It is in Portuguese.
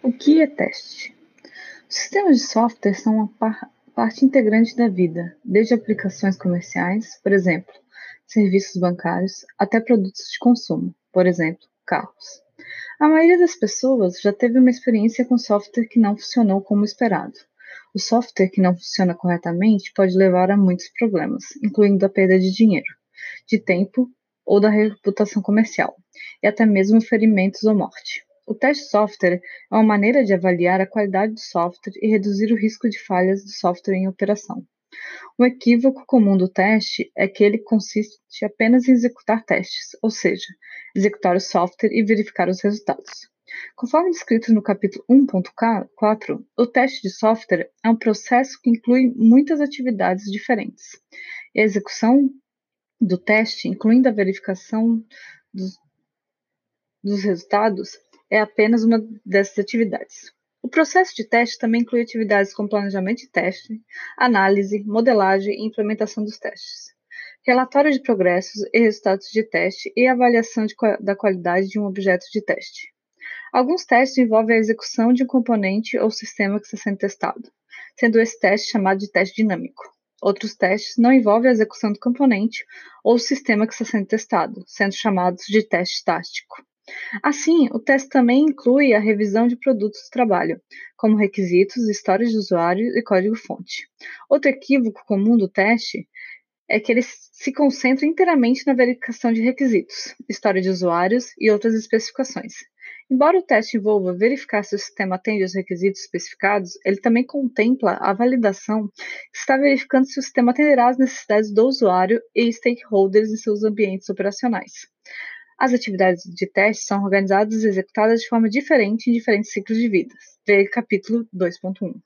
O que é teste? Os sistemas de software são uma par parte integrante da vida, desde aplicações comerciais, por exemplo, serviços bancários, até produtos de consumo, por exemplo, carros. A maioria das pessoas já teve uma experiência com software que não funcionou como esperado. O software que não funciona corretamente pode levar a muitos problemas, incluindo a perda de dinheiro, de tempo ou da reputação comercial, e até mesmo ferimentos ou morte. O teste software é uma maneira de avaliar a qualidade do software e reduzir o risco de falhas do software em operação. Um equívoco comum do teste é que ele consiste apenas em executar testes, ou seja, executar o software e verificar os resultados. Conforme descrito no capítulo 1.4, o teste de software é um processo que inclui muitas atividades diferentes. E a execução do teste, incluindo a verificação dos, dos resultados, é apenas uma dessas atividades. O processo de teste também inclui atividades como planejamento de teste, análise, modelagem e implementação dos testes, relatório de progressos e resultados de teste e avaliação de, da qualidade de um objeto de teste. Alguns testes envolvem a execução de um componente ou sistema que está sendo testado, sendo esse teste chamado de teste dinâmico. Outros testes não envolvem a execução do componente ou sistema que está sendo testado, sendo chamados de teste estático. Assim, o teste também inclui a revisão de produtos de trabalho, como requisitos, histórias de usuário e código-fonte. Outro equívoco comum do teste é que ele se concentra inteiramente na verificação de requisitos, história de usuários e outras especificações. Embora o teste envolva verificar se o sistema atende aos requisitos especificados, ele também contempla a validação que está verificando se o sistema atenderá às necessidades do usuário e stakeholders em seus ambientes operacionais. As atividades de teste são organizadas e executadas de forma diferente em diferentes ciclos de vida. Veja capítulo 2.1.